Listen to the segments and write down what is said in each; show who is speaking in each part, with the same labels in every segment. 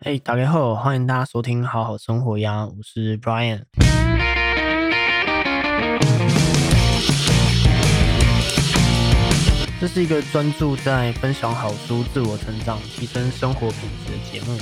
Speaker 1: Hey，，大家好，欢迎大家收听好好生活呀，我是 Brian。这是一个专注在分享好书、自我成长、提升生活品质的节目。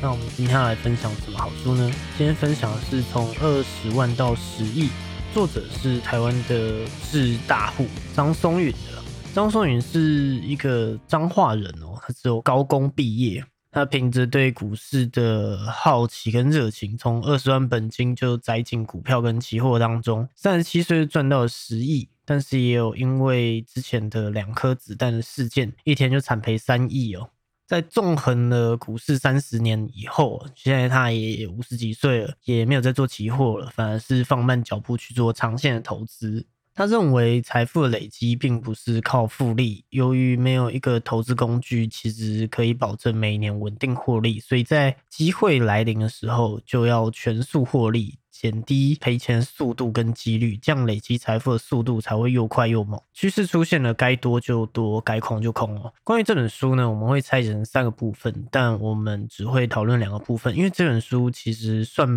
Speaker 1: 那我们今天要来分享什么好书呢？今天分享的是从二十万到十亿，作者是台湾的智大户张松允的。张松允是一个彰化人哦，他只有高工毕业，他凭着对股市的好奇跟热情，从二十万本金就栽进股票跟期货当中，三十七岁赚到了十亿，但是也有因为之前的两颗子弹的事件，一天就惨赔三亿哦。在纵横了股市三十年以后，现在他也五十几岁了，也没有在做期货了，反而是放慢脚步去做长线的投资。他认为财富的累积并不是靠复利，由于没有一个投资工具，其实可以保证每年稳定获利，所以在机会来临的时候就要全速获利。减低赔钱速度跟几率，这样累积财富的速度才会又快又猛。趋势出现了，该多就多，该空就空哦。关于这本书呢，我们会拆成三个部分，但我们只会讨论两个部分，因为这本书其实算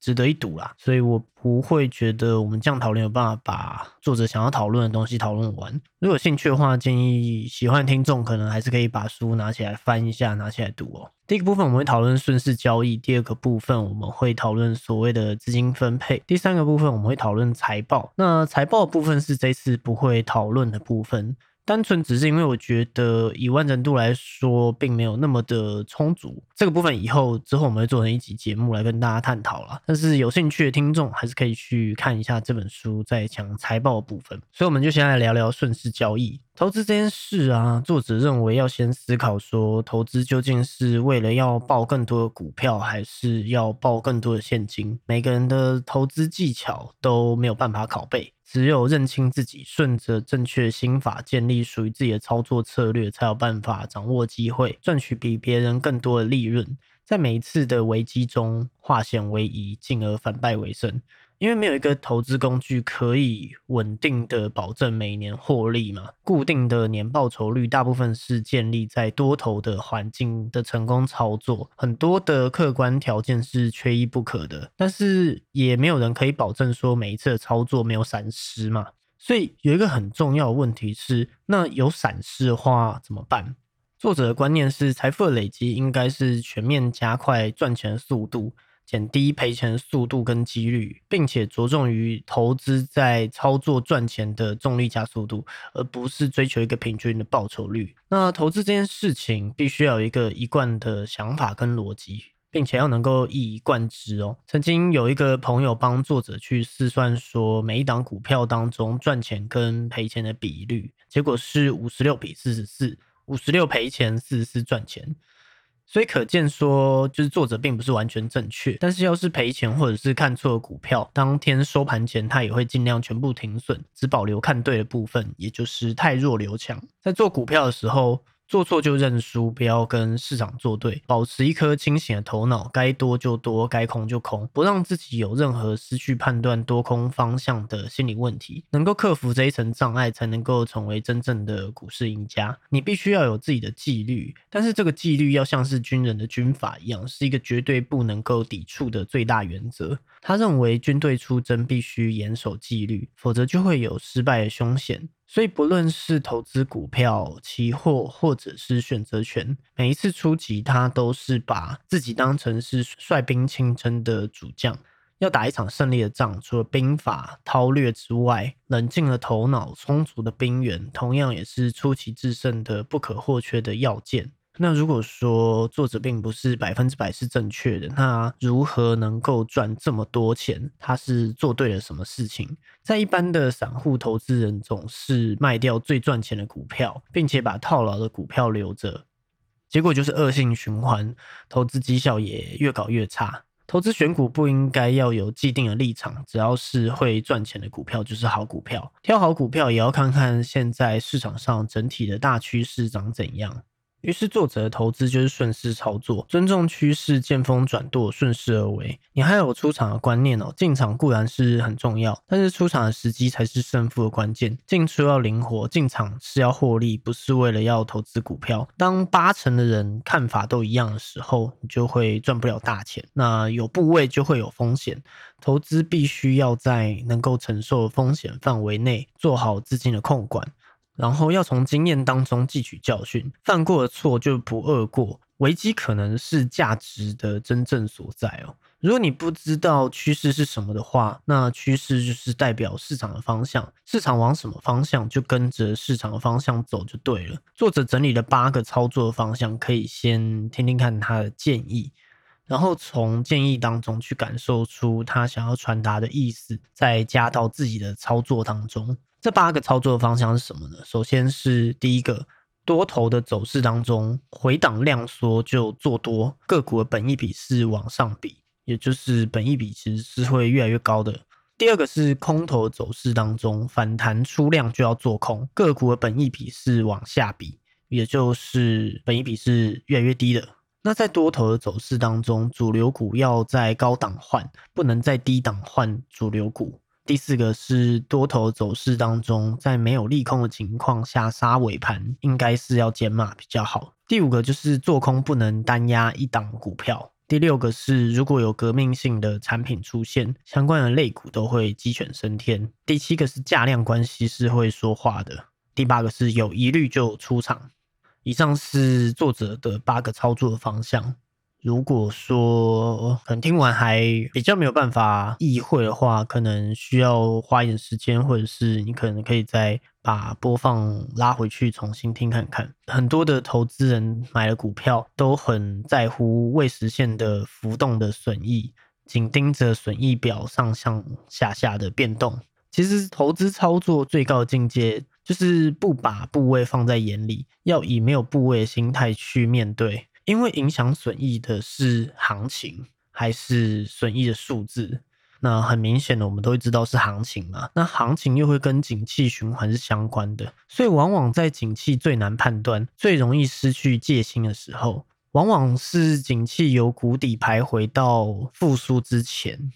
Speaker 1: 值得一读啦，所以我不会觉得我们这样讨论有办法把作者想要讨论的东西讨论完。如果有兴趣的话，建议喜欢听众可能还是可以把书拿起来翻一下，拿起来读哦。第一个部分我们会讨论顺势交易，第二个部分我们会讨论所谓的资金分配，第三个部分我们会讨论财报。那财报部分是这次不会讨论的部分。单纯只是因为我觉得以完整度来说，并没有那么的充足。这个部分以后之后我们会做成一集节目来跟大家探讨了。但是有兴趣的听众还是可以去看一下这本书在讲财报部分。所以我们就先来聊聊顺势交易投资这件事啊。作者认为要先思考说，投资究竟是为了要报更多的股票，还是要报更多的现金？每个人的投资技巧都没有办法拷贝。只有认清自己，顺着正确心法，建立属于自己的操作策略，才有办法掌握机会，赚取比别人更多的利润，在每一次的危机中化险为夷，进而反败为胜。因为没有一个投资工具可以稳定的保证每年获利嘛，固定的年报酬率大部分是建立在多头的环境的成功操作，很多的客观条件是缺一不可的，但是也没有人可以保证说每一次的操作没有闪失嘛。所以有一个很重要的问题是，那有闪失的话怎么办？作者的观念是，财富的累积应该是全面加快赚钱速度。减低赔钱速度跟几率，并且着重于投资在操作赚钱的重力加速度，而不是追求一个平均的报酬率。那投资这件事情必须要有一个一贯的想法跟逻辑，并且要能够一以贯之哦。曾经有一个朋友帮作者去试算说，每一档股票当中赚钱跟赔钱的比率，结果是五十六比四十四，五十六赔钱，四十四赚钱。所以可见说，就是作者并不是完全正确。但是要是赔钱或者是看错股票，当天收盘前他也会尽量全部停损，只保留看对的部分，也就是太弱留强。在做股票的时候。做错就认输，不要跟市场作对，保持一颗清醒的头脑，该多就多，该空就空，不让自己有任何失去判断多空方向的心理问题。能够克服这一层障碍，才能够成为真正的股市赢家。你必须要有自己的纪律，但是这个纪律要像是军人的军法一样，是一个绝对不能够抵触的最大原则。他认为军队出征必须严守纪律，否则就会有失败的凶险。所以，不论是投资股票、期货，或者是选择权，每一次出击，他都是把自己当成是率兵亲征的主将，要打一场胜利的仗。除了兵法韬略之外，冷静的头脑、充足的兵源，同样也是出奇制胜的不可或缺的要件。那如果说作者并不是百分之百是正确的，那如何能够赚这么多钱？他是做对了什么事情？在一般的散户投资人总是卖掉最赚钱的股票，并且把套牢的股票留着，结果就是恶性循环，投资绩效也越搞越差。投资选股不应该要有既定的立场，只要是会赚钱的股票就是好股票。挑好股票也要看看现在市场上整体的大趋势长怎样。于是作者的投资就是顺势操作，尊重趋势，见风转舵，顺势而为。你还有出场的观念哦，进场固然是很重要，但是出场的时机才是胜负的关键。进出要灵活，进场是要获利，不是为了要投资股票。当八成的人看法都一样的时候，你就会赚不了大钱。那有部位就会有风险，投资必须要在能够承受风险范围内做好资金的控管。然后要从经验当中汲取教训，犯过的错就不二过。危机可能是价值的真正所在哦。如果你不知道趋势是什么的话，那趋势就是代表市场的方向，市场往什么方向就跟着市场的方向走就对了。作者整理了八个操作方向，可以先听听看他的建议，然后从建议当中去感受出他想要传达的意思，再加到自己的操作当中。这八个操作方向是什么呢？首先是第一个，多头的走势当中，回档量缩就做多，个股的本益比是往上比，也就是本益比其实是会越来越高的。第二个是空头走势当中，反弹出量就要做空，个股的本益比是往下比，也就是本益比是越来越低的。那在多头的走势当中，主流股要在高档换，不能在低档换主流股。第四个是多头走势当中，在没有利空的情况下杀尾盘，应该是要减码比较好。第五个就是做空不能单压一档股票。第六个是如果有革命性的产品出现，相关的类股都会鸡犬升天。第七个是价量关系是会说话的。第八个是有疑虑就出场。以上是作者的八个操作方向。如果说可能听完还比较没有办法意会的话，可能需要花一点时间，或者是你可能可以再把播放拉回去重新听看看。很多的投资人买了股票都很在乎未实现的浮动的损益，紧盯着损益表上上下下的变动。其实投资操作最高境界就是不把部位放在眼里，要以没有部位的心态去面对。因为影响损益的是行情还是损益的数字？那很明显的，我们都会知道是行情嘛。那行情又会跟景气循环是相关的，所以往往在景气最难判断、最容易失去戒心的时候，往往是景气由谷底徘徊到复苏之前。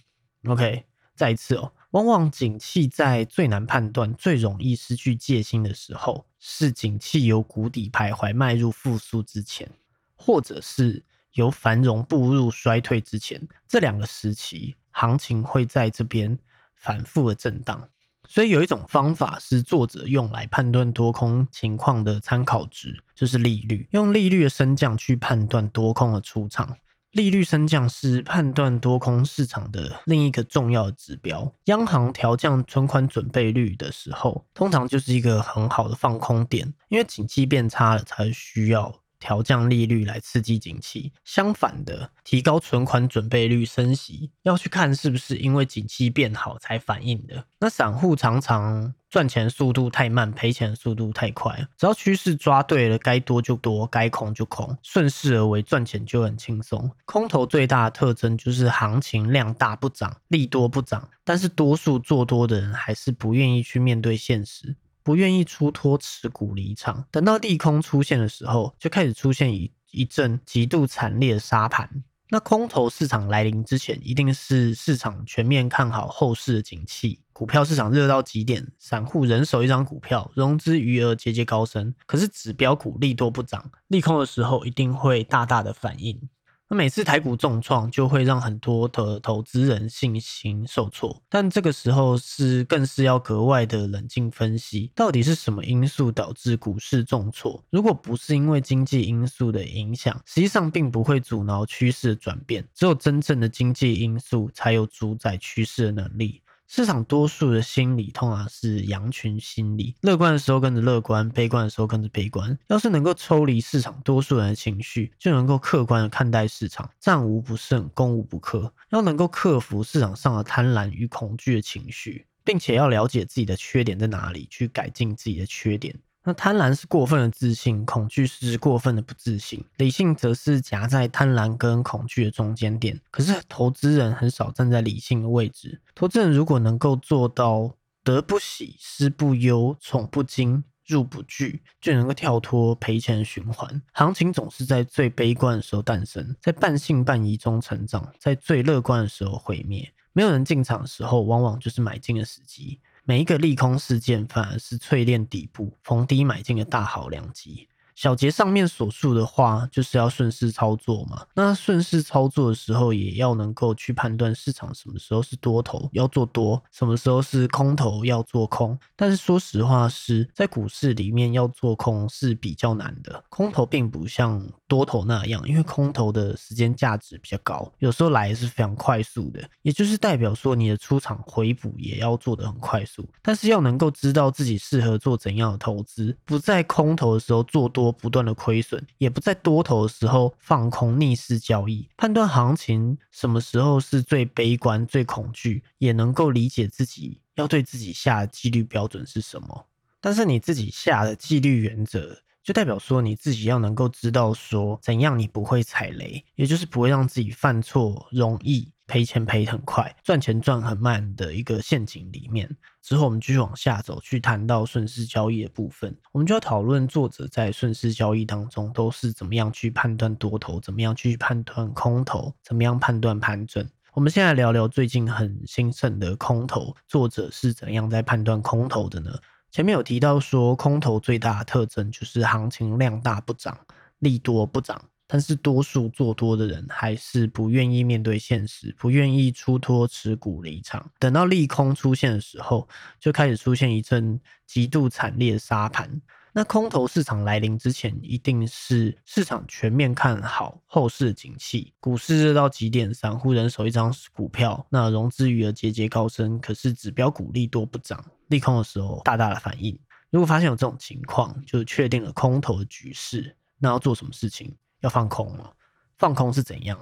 Speaker 1: OK，再一次哦，往往景气在最难判断、最容易失去戒心的时候，是景气由谷底徘徊迈入复苏之前。或者是由繁荣步入衰退之前，这两个时期行情会在这边反复的震荡。所以有一种方法是作者用来判断多空情况的参考值，就是利率。用利率的升降去判断多空的出场。利率升降是判断多空市场的另一个重要指标。央行调降存款准备率的时候，通常就是一个很好的放空点，因为景气变差了才需要。调降利率来刺激景气，相反的，提高存款准备率升息，要去看是不是因为景气变好才反应的。那散户常常赚钱速度太慢，赔钱速度太快。只要趋势抓对了，该多就多，该空就空，顺势而为，赚钱就很轻松。空头最大的特征就是行情量大不涨，利多不涨，但是多数做多的人还是不愿意去面对现实。不愿意出脱持股离场，等到利空出现的时候，就开始出现一一阵极度惨烈的沙盘。那空头市场来临之前，一定是市场全面看好后市的景气，股票市场热到极点，散户人手一张股票，融资余额节节高升。可是指标股利多不涨，利空的时候一定会大大的反应。那每次台股重创，就会让很多的投资人信心受挫。但这个时候是更是要格外的冷静分析，到底是什么因素导致股市重挫？如果不是因为经济因素的影响，实际上并不会阻挠趋势的转变。只有真正的经济因素，才有主宰趋势的能力。市场多数的心理通常是羊群心理，乐观的时候跟着乐观，悲观的时候跟着悲观。要是能够抽离市场多数人的情绪，就能够客观的看待市场，战无不胜，攻无不克。要能够克服市场上的贪婪与恐惧的情绪，并且要了解自己的缺点在哪里，去改进自己的缺点。那贪婪是过分的自信，恐惧是过分的不自信，理性则是夹在贪婪跟恐惧的中间点。可是投资人很少站在理性的位置。投资人如果能够做到得不喜，失不忧，宠不惊，入不惧，就能够跳脱赔钱循环。行情总是在最悲观的时候诞生，在半信半疑中成长，在最乐观的时候毁灭。没有人进场的时候，往往就是买进的时机。每一个利空事件，反而是淬炼底部、逢低买进的大好良机。小杰上面所述的话，就是要顺势操作嘛。那顺势操作的时候，也要能够去判断市场什么时候是多头要做多，什么时候是空头要做空。但是说实话，是在股市里面要做空是比较难的。空头并不像多头那样，因为空头的时间价值比较高，有时候来是非常快速的，也就是代表说你的出场回补也要做得很快速。但是要能够知道自己适合做怎样的投资，不在空头的时候做多。不断的亏损，也不在多头的时候放空逆势交易，判断行情什么时候是最悲观、最恐惧，也能够理解自己要对自己下的纪律标准是什么。但是你自己下的纪律原则，就代表说你自己要能够知道说怎样你不会踩雷，也就是不会让自己犯错容易。赔钱赔很快，赚钱赚很慢的一个陷阱里面。之后我们继续往下走，去谈到顺势交易的部分，我们就要讨论作者在顺势交易当中都是怎么样去判断多头，怎么样去判断空头，怎么样判断盘整。我们现在聊聊最近很兴盛的空头，作者是怎样在判断空头的呢？前面有提到说，空头最大的特征就是行情量大不涨，利多不涨。但是多数做多的人还是不愿意面对现实，不愿意出脱持股离场。等到利空出现的时候，就开始出现一阵极度惨烈的杀盘。那空头市场来临之前，一定是市场全面看好后市景气，股市热到极点，散户人手一张股票，那融资余额节节高升。可是指标股利多不涨，利空的时候大大的反应。如果发现有这种情况，就确定了空头的局势，那要做什么事情？要放空吗？放空是怎样？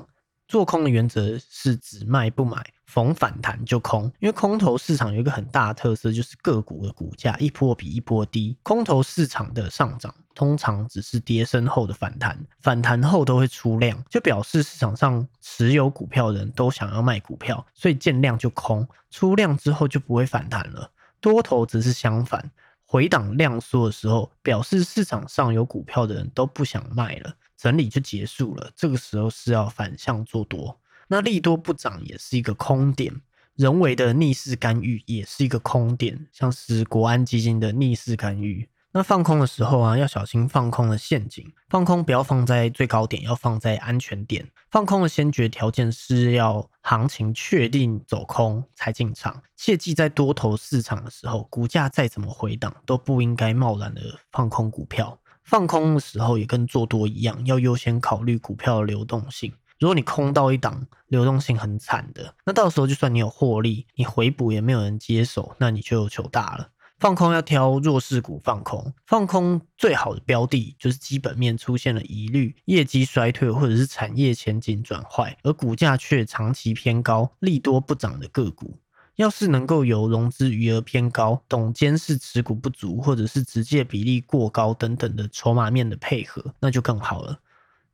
Speaker 1: 做空的原则是只卖不买，逢反弹就空。因为空头市场有一个很大的特色，就是个股的股价一波比一波低。空头市场的上涨通常只是跌升后的反弹，反弹后都会出量，就表示市场上持有股票的人都想要卖股票，所以见量就空。出量之后就不会反弹了。多头则是相反，回档量缩的时候，表示市场上有股票的人都不想卖了。整理就结束了，这个时候是要反向做多。那利多不涨也是一个空点，人为的逆势干预也是一个空点，像是国安基金的逆势干预。那放空的时候啊，要小心放空的陷阱。放空不要放在最高点，要放在安全点。放空的先决条件是要行情确定走空才进场。切记在多头市场的时候，股价再怎么回档，都不应该贸然的放空股票。放空的时候也跟做多一样，要优先考虑股票的流动性。如果你空到一档流动性很惨的，那到时候就算你有获利，你回补也没有人接手，那你就糗大了。放空要挑弱势股放空，放空最好的标的就是基本面出现了疑虑、业绩衰退或者是产业前景转坏，而股价却长期偏高、利多不涨的个股。要是能够有融资余额偏高、懂监视持股不足，或者是直接比例过高等等的筹码面的配合，那就更好了。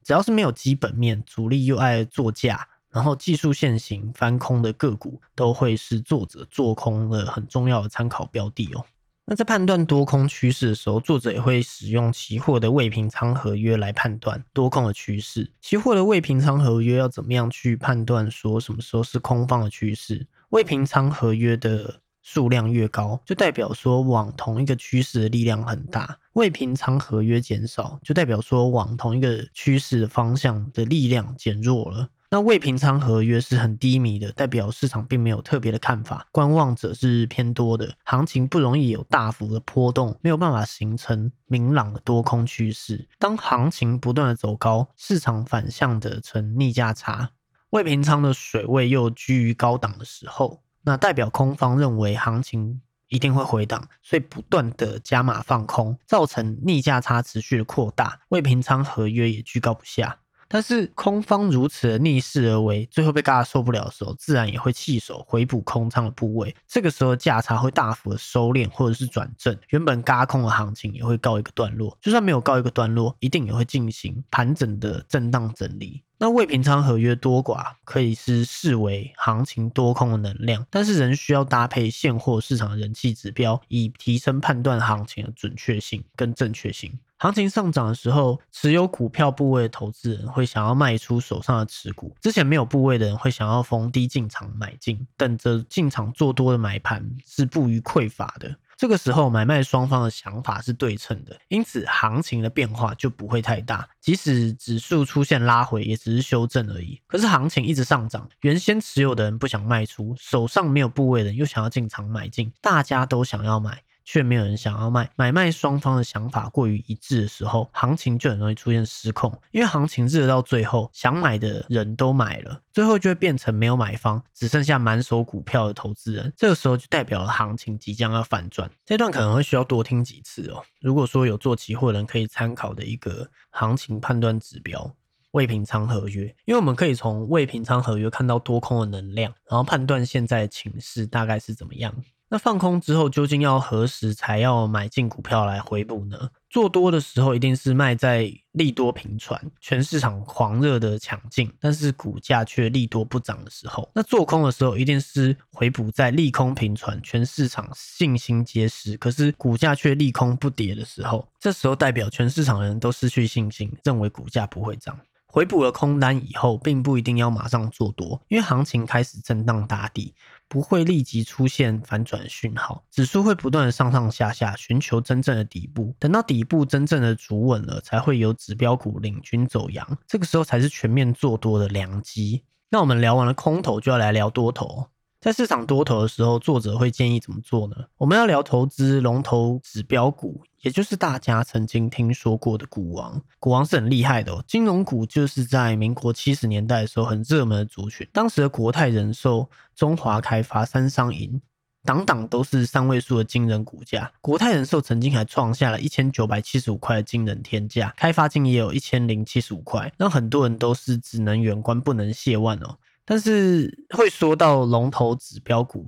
Speaker 1: 只要是没有基本面，主力又爱做价，然后技术线型翻空的个股，都会是作者做空的很重要的参考标的哦。那在判断多空趋势的时候，作者也会使用期货的未平仓合约来判断多空的趋势。期货的未平仓合约要怎么样去判断说什么时候是空方的趋势？未平仓合约的数量越高，就代表说往同一个趋势的力量很大；未平仓合约减少，就代表说往同一个趋势的方向的力量减弱了。那未平仓合约是很低迷的，代表市场并没有特别的看法，观望者是偏多的，行情不容易有大幅的波动，没有办法形成明朗的多空趋势。当行情不断的走高，市场反向的呈逆价差。未平仓的水位又居于高档的时候，那代表空方认为行情一定会回档，所以不断的加码放空，造成逆价差持续的扩大，未平仓合约也居高不下。但是空方如此的逆势而为，最后被嘎受不了的时候，自然也会弃手回补空仓的部位。这个时候价差会大幅的收敛或者是转正，原本嘎空的行情也会告一个段落。就算没有告一个段落，一定也会进行盘整的震荡整理。那未平仓合约多寡可以是视为行情多空的能量，但是仍需要搭配现货市场的人气指标，以提升判断行情的准确性跟正确性。行情上涨的时候，持有股票部位的投资人会想要卖出手上的持股；之前没有部位的人会想要逢低进场买进，等着进场做多的买盘是不予匮乏的。这个时候，买卖双方的想法是对称的，因此行情的变化就不会太大。即使指数出现拉回，也只是修正而已。可是行情一直上涨，原先持有的人不想卖出，手上没有部位的人又想要进场买进，大家都想要买。却没有人想要卖，买卖双方的想法过于一致的时候，行情就很容易出现失控。因为行情热到最后，想买的人都买了，最后就会变成没有买方，只剩下满手股票的投资人。这个时候就代表了行情即将要反转。这段可能会需要多听几次哦。如果说有做期货人可以参考的一个行情判断指标，未平仓合约，因为我们可以从未平仓合约看到多空的能量，然后判断现在的情势大概是怎么样。那放空之后，究竟要何时才要买进股票来回补呢？做多的时候，一定是卖在利多频传、全市场狂热的抢进，但是股价却利多不涨的时候。那做空的时候，一定是回补在利空频传、全市场信心皆失，可是股价却利空不跌的时候。这时候代表全市场人都失去信心，认为股价不会涨。回补了空单以后，并不一定要马上做多，因为行情开始震荡打底，不会立即出现反转讯号，指数会不断的上上下下，寻求真正的底部。等到底部真正的足稳了，才会有指标股领军走阳，这个时候才是全面做多的良机。那我们聊完了空头，就要来聊多头。在市场多头的时候，作者会建议怎么做呢？我们要聊投资龙头指标股，也就是大家曾经听说过的股王。股王是很厉害的哦，金融股就是在民国七十年代的时候很热门的族群。当时的国泰人寿、中华开发、三商银，档档都是三位数的惊人股价。国泰人寿曾经还创下了一千九百七十五块的惊人天价，开发金也有一千零七十五块，让很多人都是只能远观不能亵玩哦。但是会说到龙头指标股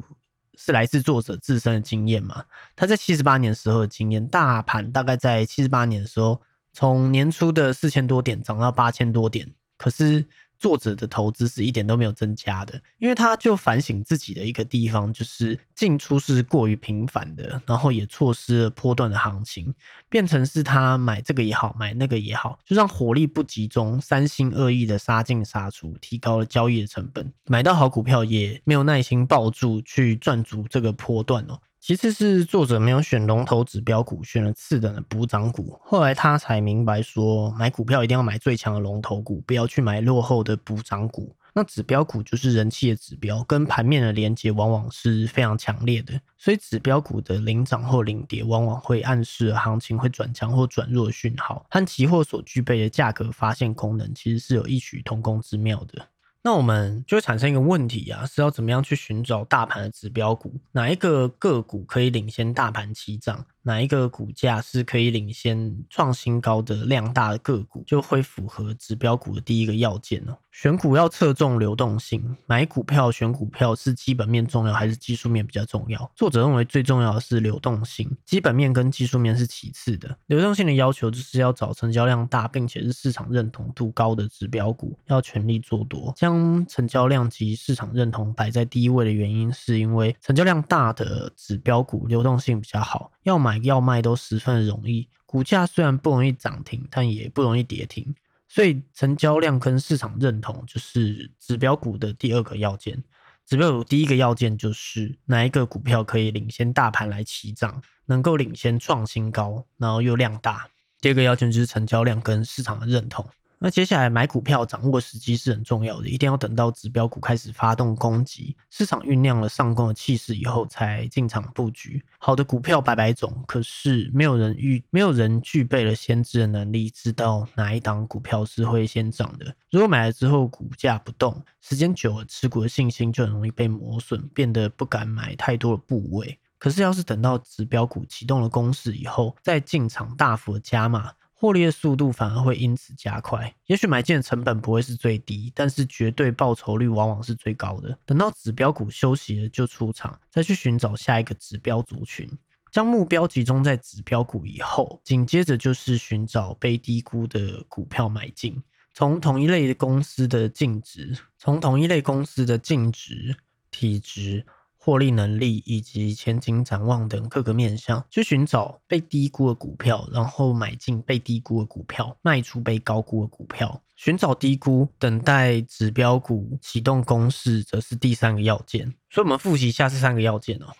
Speaker 1: 是来自作者自身的经验嘛？他在七十八年时候的经验，大盘大概在七十八年的时候，从年初的四千多点涨到八千多点，可是。作者的投资是一点都没有增加的，因为他就反省自己的一个地方，就是进出是过于频繁的，然后也错失了波段的行情，变成是他买这个也好，买那个也好，就让火力不集中，三心二意的杀进杀出，提高了交易的成本，买到好股票也没有耐心抱住去赚足这个波段哦。其次是作者没有选龙头指标股，选了次等的补涨股。后来他才明白说，买股票一定要买最强的龙头股，不要去买落后的补涨股。那指标股就是人气的指标，跟盘面的连接往往是非常强烈的，所以指标股的领涨或领跌，往往会暗示行情会转强或转弱的讯号，和期货所具备的价格发现功能，其实是有异曲同工之妙的。那我们就会产生一个问题啊，是要怎么样去寻找大盘的指标股？哪一个个股可以领先大盘起涨？哪一个股价是可以领先创新高的量大的个股，就会符合指标股的第一个要件哦。选股要侧重流动性，买股票选股票是基本面重要还是技术面比较重要？作者认为最重要的是流动性，基本面跟技术面是其次的。流动性的要求就是要找成交量大并且是市场认同度高的指标股，要全力做多。将成交量及市场认同摆在第一位的原因，是因为成交量大的指标股流动性比较好，要买。买要卖都十分容易，股价虽然不容易涨停，但也不容易跌停，所以成交量跟市场认同就是指标股的第二个要件。指标股第一个要件就是哪一个股票可以领先大盘来起涨，能够领先创新高，然后又量大。第二个要件就是成交量跟市场的认同。那接下来买股票掌握时机是很重要的，一定要等到指标股开始发动攻击，市场酝酿了上攻的气势以后才进场布局。好的股票百百种，可是没有人预，没有人具备了先知的能力，知道哪一档股票是会先涨的。如果买了之后股价不动，时间久了，持股的信心就很容易被磨损，变得不敢买太多的部位。可是要是等到指标股启动了攻势以后，再进场大幅的加码。获利的速度反而会因此加快，也许买进的成本不会是最低，但是绝对报酬率往往是最高的。等到指标股休息了就出场，再去寻找下一个指标族群，将目标集中在指标股以后，紧接着就是寻找被低估的股票买进。从同一类公司的净值，从同一类公司的净值、体值、获利能力以及前景展望等各个面向，去寻找被低估的股票，然后买进被低估的股票，卖出被高估的股票。寻找低估，等待指标股启动公式，则是第三个要件。所以，我们复习一下这三个要件哦。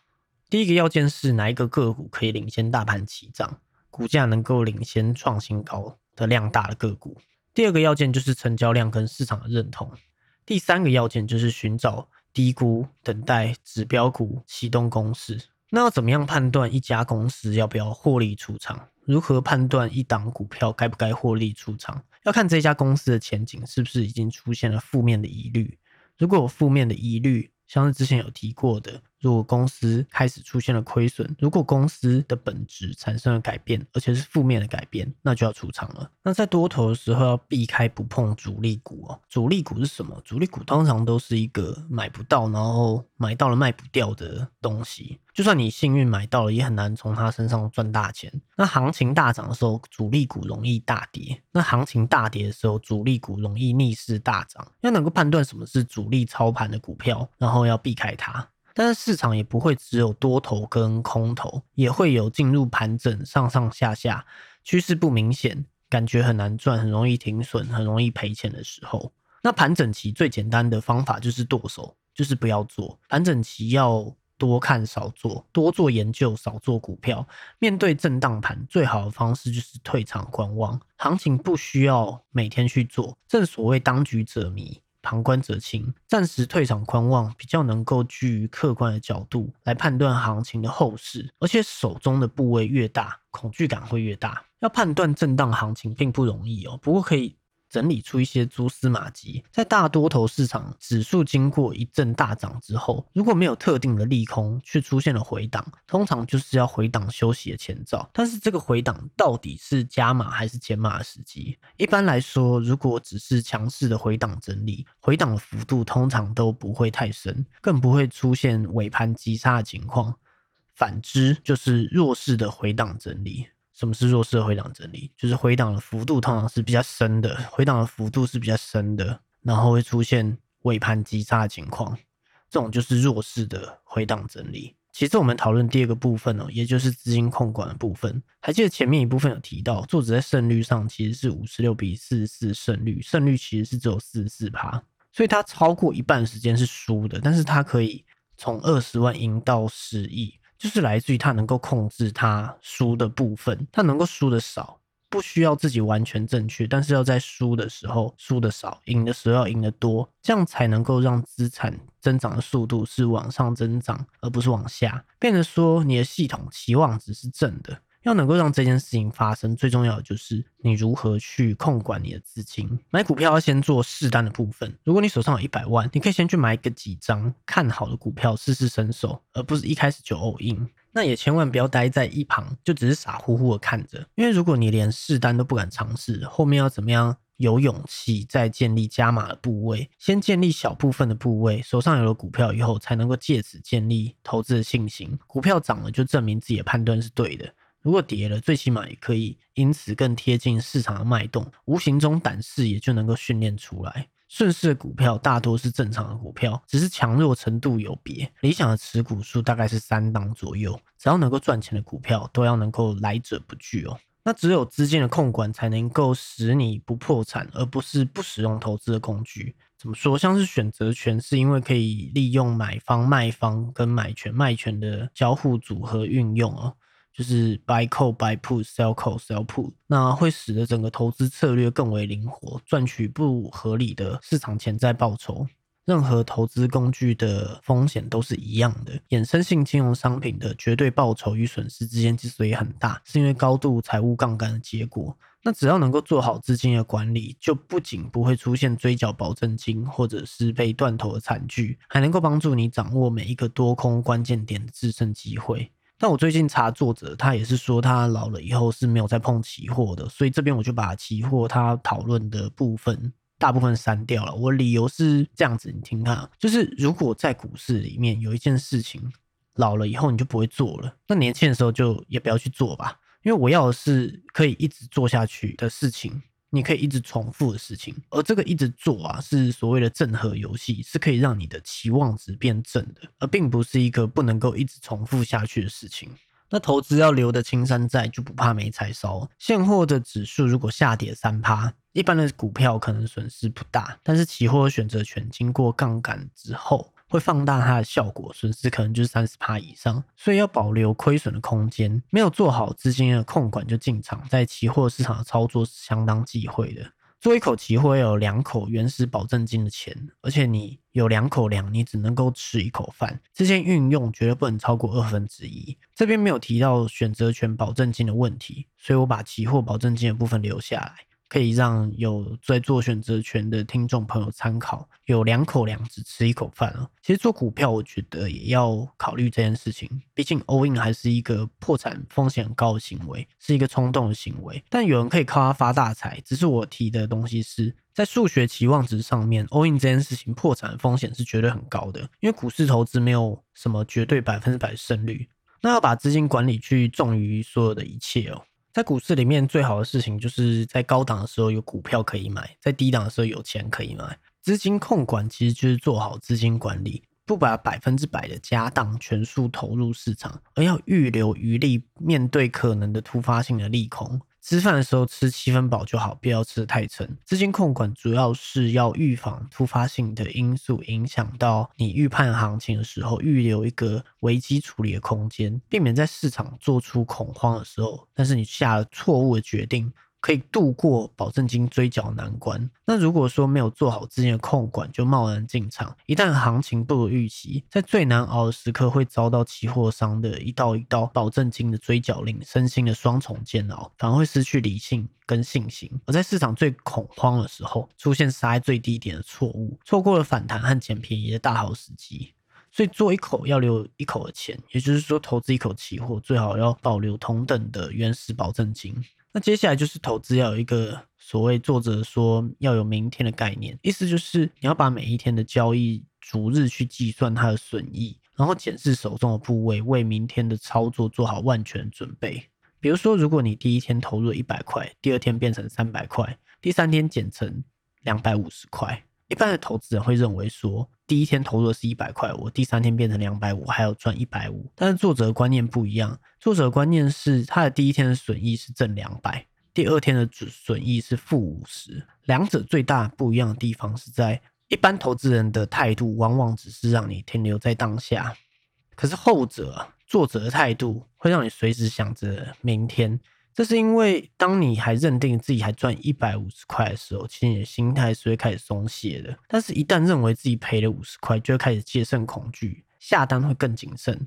Speaker 1: 第一个要件是哪一个个股可以领先大盘起涨，股价能够领先创新高的量大的个股。第二个要件就是成交量跟市场的认同。第三个要件就是寻找低估，等待指标股启动公式。那要怎么样判断一家公司要不要获利出场？如何判断一档股票该不该获利出场？要看这家公司的前景是不是已经出现了负面的疑虑。如果有负面的疑虑，像是之前有提过的。如果公司开始出现了亏损，如果公司的本质产生了改变，而且是负面的改变，那就要出场了。那在多头的时候要避开不碰主力股哦。主力股是什么？主力股通常都是一个买不到，然后买到了卖不掉的东西。就算你幸运买到了，也很难从它身上赚大钱。那行情大涨的时候，主力股容易大跌；那行情大跌的时候，主力股容易逆势大涨。要能够判断什么是主力操盘的股票，然后要避开它。但是市场也不会只有多头跟空头，也会有进入盘整上上下下，趋势不明显，感觉很难赚，很容易停损，很容易赔钱的时候。那盘整期最简单的方法就是剁手，就是不要做。盘整期要多看少做，多做研究少做股票。面对震荡盘，最好的方式就是退场观望。行情不需要每天去做，正所谓当局者迷。旁观者清，暂时退场观望，比较能够居于客观的角度来判断行情的后市，而且手中的部位越大，恐惧感会越大。要判断震荡行情并不容易哦，不过可以。整理出一些蛛丝马迹，在大多头市场指数经过一阵大涨之后，如果没有特定的利空，却出现了回档，通常就是要回档休息的前兆。但是这个回档到底是加码还是减码的时机？一般来说，如果只是强势的回档整理，回档的幅度通常都不会太深，更不会出现尾盘急杀的情况。反之，就是弱势的回档整理。什么是弱势的回档整理？就是回档的幅度通常是比较深的，回档的幅度是比较深的，然后会出现尾盘急差的情况，这种就是弱势的回档整理。其次，我们讨论第二个部分哦，也就是资金控管的部分。还记得前面一部分有提到，作者在胜率上其实是五十六比四十四胜率，胜率其实是只有四十四趴，所以他超过一半时间是输的，但是他可以从二十万赢到十亿。就是来自于他能够控制他输的部分，他能够输的少，不需要自己完全正确，但是要在输的时候输的少，赢的时候要赢的多，这样才能够让资产增长的速度是往上增长，而不是往下，变得说你的系统期望值是正的。要能够让这件事情发生，最重要的就是你如何去控管你的资金。买股票要先做试单的部分。如果你手上有一百万，你可以先去买个几张看好的股票试试身手，而不是一开始就 all in。那也千万不要待在一旁，就只是傻乎乎的看着。因为如果你连试单都不敢尝试，后面要怎么样有勇气再建立加码的部位？先建立小部分的部位，手上有了股票以后，才能够借此建立投资的信心。股票涨了，就证明自己的判断是对的。如果跌了，最起码也可以因此更贴近市场的脉动，无形中胆识也就能够训练出来。顺势的股票大多是正常的股票，只是强弱程度有别。理想的持股数大概是三档左右，只要能够赚钱的股票，都要能够来者不拒哦。那只有资金的控管才能够使你不破产，而不是不使用投资的工具。怎么说？像是选择权，是因为可以利用买方、卖方跟买权、卖权的交互组合运用哦。就是 buy call buy put sell call sell put，那会使得整个投资策略更为灵活，赚取不合理的市场潜在报酬。任何投资工具的风险都是一样的，衍生性金融商品的绝对报酬与损失之间之所以很大，是因为高度财务杠杆的结果。那只要能够做好资金的管理，就不仅不会出现追缴保证金或者是被断头的惨剧，还能够帮助你掌握每一个多空关键点的制胜机会。但我最近查作者，他也是说他老了以后是没有再碰期货的，所以这边我就把期货他讨论的部分大部分删掉了。我理由是这样子，你听看，就是如果在股市里面有一件事情老了以后你就不会做了，那年轻的时候就也不要去做吧，因为我要的是可以一直做下去的事情。你可以一直重复的事情，而这个一直做啊，是所谓的正和游戏，是可以让你的期望值变正的，而并不是一个不能够一直重复下去的事情。那投资要留的青山在，就不怕没柴烧。现货的指数如果下跌三趴，一般的股票可能损失不大，但是期货选择权经过杠杆之后。会放大它的效果，损失可能就是三十趴以上，所以要保留亏损的空间。没有做好资金的控管就进场，在期货市场的操作是相当忌讳的。做一口期货要有两口原始保证金的钱，而且你有两口粮，你只能够吃一口饭，这些运用绝对不能超过二分之一。这边没有提到选择权保证金的问题，所以我把期货保证金的部分留下来。可以让有在做选择权的听众朋友参考，有两口粮只吃一口饭啊。其实做股票，我觉得也要考虑这件事情。毕竟 all in 还是一个破产风险很高的行为，是一个冲动的行为。但有人可以靠它发大财。只是我提的东西是在数学期望值上面，all in 这件事情破产风险是绝对很高的。因为股市投资没有什么绝对百分之百胜率，那要把资金管理去重于所有的一切哦。在股市里面，最好的事情就是在高档的时候有股票可以买，在低档的时候有钱可以买。资金控管其实就是做好资金管理，不把百分之百的家当全数投入市场，而要预留余力，面对可能的突发性的利空。吃饭的时候吃七分饱就好，不要吃的太撑。资金控管主要是要预防突发性的因素影响到你预判行情的时候，预留一个危机处理的空间，避免在市场做出恐慌的时候，但是你下了错误的决定。可以度过保证金追缴难关。那如果说没有做好资金的控管，就贸然进场，一旦行情不如预期，在最难熬的时刻会遭到期货商的一道一道保证金的追缴令，身心的双重煎熬，反而会失去理性跟信心。而在市场最恐慌的时候，出现杀在最低点的错误，错过了反弹和捡便宜的大好时机。所以做一口要留一口的钱，也就是说，投资一口期货最好要保留同等的原始保证金。那接下来就是投资要有一个所谓作者说要有明天的概念，意思就是你要把每一天的交易逐日去计算它的损益，然后检视手中的部位，为明天的操作做好万全准备。比如说，如果你第一天投入一百块，第二天变成三百块，第三天减成两百五十块，一般的投资人会认为说，第一天投入的是一百块，我第三天变成两百五，还要赚一百五。但是作者的观念不一样。作者的观念是，他的第一天的损益是正两百，第二天的损益是负五十。两者最大不一样的地方是在，一般投资人的态度往往只是让你停留在当下，可是后者作者的态度会让你随时想着明天。这是因为，当你还认定自己还赚一百五十块的时候，其实你的心态是会开始松懈的。但是，一旦认为自己赔了五十块，就会开始戒慎恐惧，下单会更谨慎。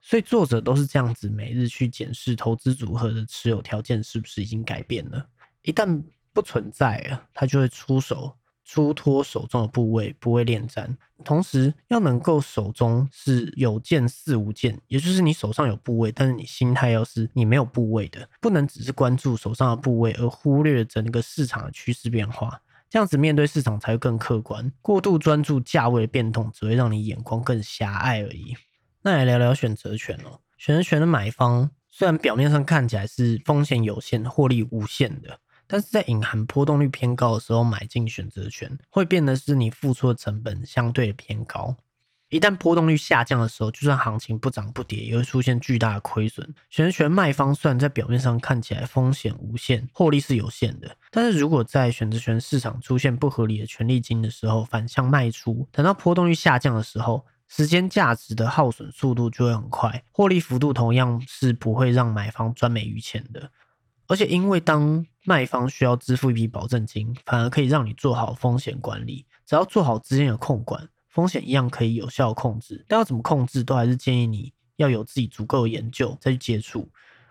Speaker 1: 所以作者都是这样子，每日去检视投资组合的持有条件是不是已经改变了。一旦不存在了，他就会出手出脱手中的部位，不会恋战。同时要能够手中是有剑似无剑，也就是你手上有部位，但是你心态要是你没有部位的，不能只是关注手上的部位，而忽略整个市场的趋势变化。这样子面对市场才会更客观。过度专注价位的变动，只会让你眼光更狭隘而已。那来聊聊选择权哦。选择权的买方虽然表面上看起来是风险有限、获利无限的，但是在隐含波动率偏高的时候买进选择权，会变得是你付出的成本相对偏高。一旦波动率下降的时候，就算行情不涨不跌，也会出现巨大的亏损。选择权卖方虽然在表面上看起来风险无限、获利是有限的，但是如果在选择权市场出现不合理的权利金的时候，反向卖出，等到波动率下降的时候。时间价值的耗损速度就会很快，获利幅度同样是不会让买方赚美于钱的。而且，因为当卖方需要支付一笔保证金，反而可以让你做好风险管理。只要做好资金的控管，风险一样可以有效控制。但要怎么控制，都还是建议你要有自己足够的研究再去接触，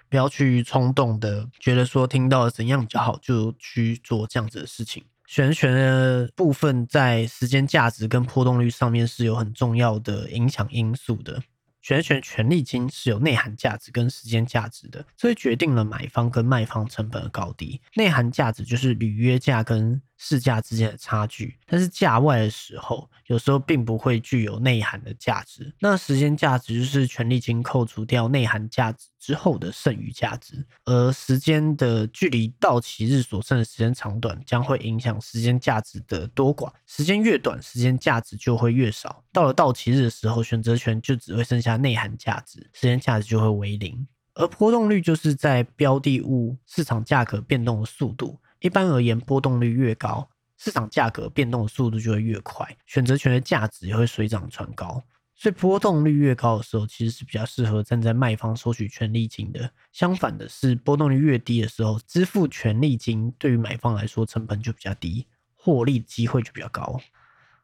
Speaker 1: 不要去冲动的觉得说听到怎样比较好就去做这样子的事情。选权的部分在时间价值跟波动率上面是有很重要的影响因素的。选权权利金是有内涵价值跟时间价值的，所以决定了买方跟卖方成本的高低。内涵价值就是履约价跟市价之间的差距，但是价外的时候，有时候并不会具有内涵的价值。那时间价值就是权利金扣除掉内涵价值之后的剩余价值，而时间的距离到期日所剩的时间长短，将会影响时间价值的多寡。时间越短，时间价值就会越少。到了到期日的时候，选择权就只会剩下内涵价值，时间价值就会为零。而波动率就是在标的物市场价格变动的速度。一般而言，波动率越高，市场价格变动的速度就会越快，选择权的价值也会水涨船高。所以波动率越高的时候，其实是比较适合站在卖方收取权利金的。相反的是，波动率越低的时候，支付权利金对于买方来说成本就比较低，获利机会就比较高。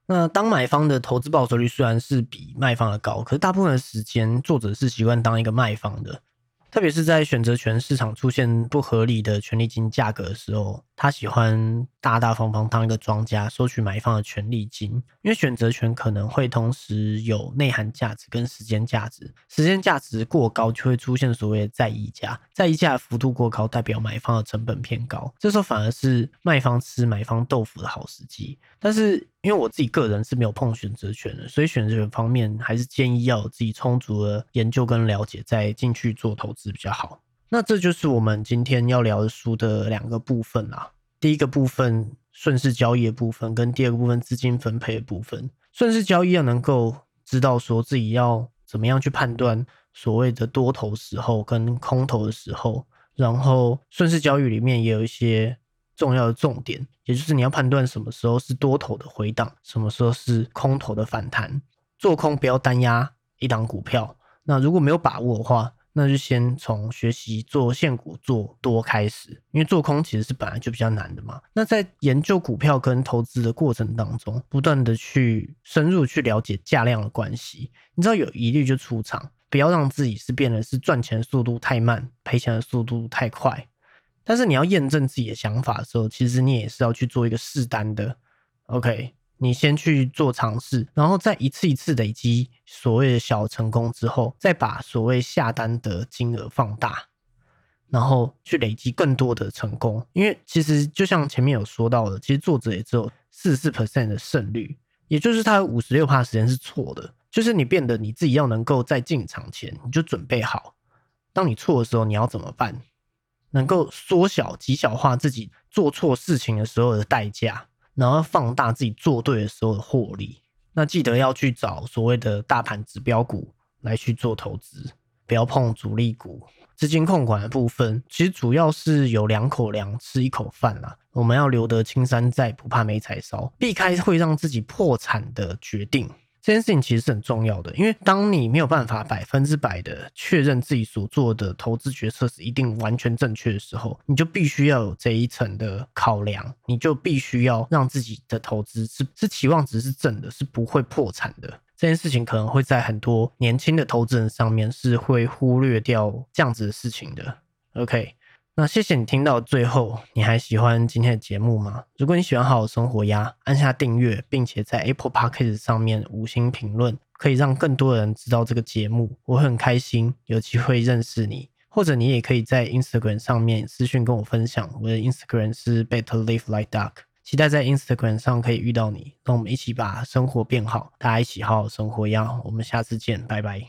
Speaker 1: 那当买方的投资报酬率虽然是比卖方的高，可是大部分的时间，作者是习惯当一个卖方的。特别是在选择权市场出现不合理的权利金价格的时候，他喜欢大大方方当一个庄家，收取买方的权利金。因为选择权可能会同时有内涵价值跟时间价值，时间价值过高就会出现所谓的在溢价，在溢价幅度过高，代表买方的成本偏高，这时候反而是卖方吃买方豆腐的好时机。但是，因为我自己个人是没有碰选择权的，所以选择权方面还是建议要有自己充足的研究跟了解，再进去做投资比较好。那这就是我们今天要聊的书的两个部分啦。第一个部分顺势交易的部分，跟第二个部分资金分配的部分。顺势交易要能够知道说自己要怎么样去判断所谓的多头时候跟空头的时候，然后顺势交易里面也有一些。重要的重点，也就是你要判断什么时候是多头的回档，什么时候是空头的反弹。做空不要单压一档股票，那如果没有把握的话，那就先从学习做现股做多开始，因为做空其实是本来就比较难的嘛。那在研究股票跟投资的过程当中，不断的去深入去了解价量的关系，你知道有疑虑就出场，不要让自己是变得是赚钱速度太慢，赔钱的速度太快。但是你要验证自己的想法的时候，其实你也是要去做一个试单的。OK，你先去做尝试，然后再一次一次累积所谓的小成功之后，再把所谓下单的金额放大，然后去累积更多的成功。因为其实就像前面有说到的，其实作者也只有四十四 percent 的胜率，也就是他五十六趴时间是错的。就是你变得你自己要能够在进场前你就准备好，当你错的时候你要怎么办？能够缩小、极小化自己做错事情的时候的代价，然后放大自己做对的时候的获利。那记得要去找所谓的大盘指标股来去做投资，不要碰主力股。资金控管的部分，其实主要是有两口粮吃一口饭啦。我们要留得青山在，不怕没柴烧，避开会让自己破产的决定。这件事情其实是很重要的，因为当你没有办法百分之百的确认自己所做的投资决策是一定完全正确的时候，你就必须要有这一层的考量，你就必须要让自己的投资是是期望值是正的，是不会破产的。这件事情可能会在很多年轻的投资人上面是会忽略掉这样子的事情的。OK。那谢谢你听到最后，你还喜欢今天的节目吗？如果你喜欢好好生活呀，按下订阅，并且在 Apple Podcast 上面五星评论，可以让更多人知道这个节目，我很开心有机会认识你。或者你也可以在 Instagram 上面私讯跟我分享，我的 Instagram 是 Better Live Like Duck，期待在 Instagram 上可以遇到你，让我们一起把生活变好，大家一起好好生活呀。我们下次见，拜拜。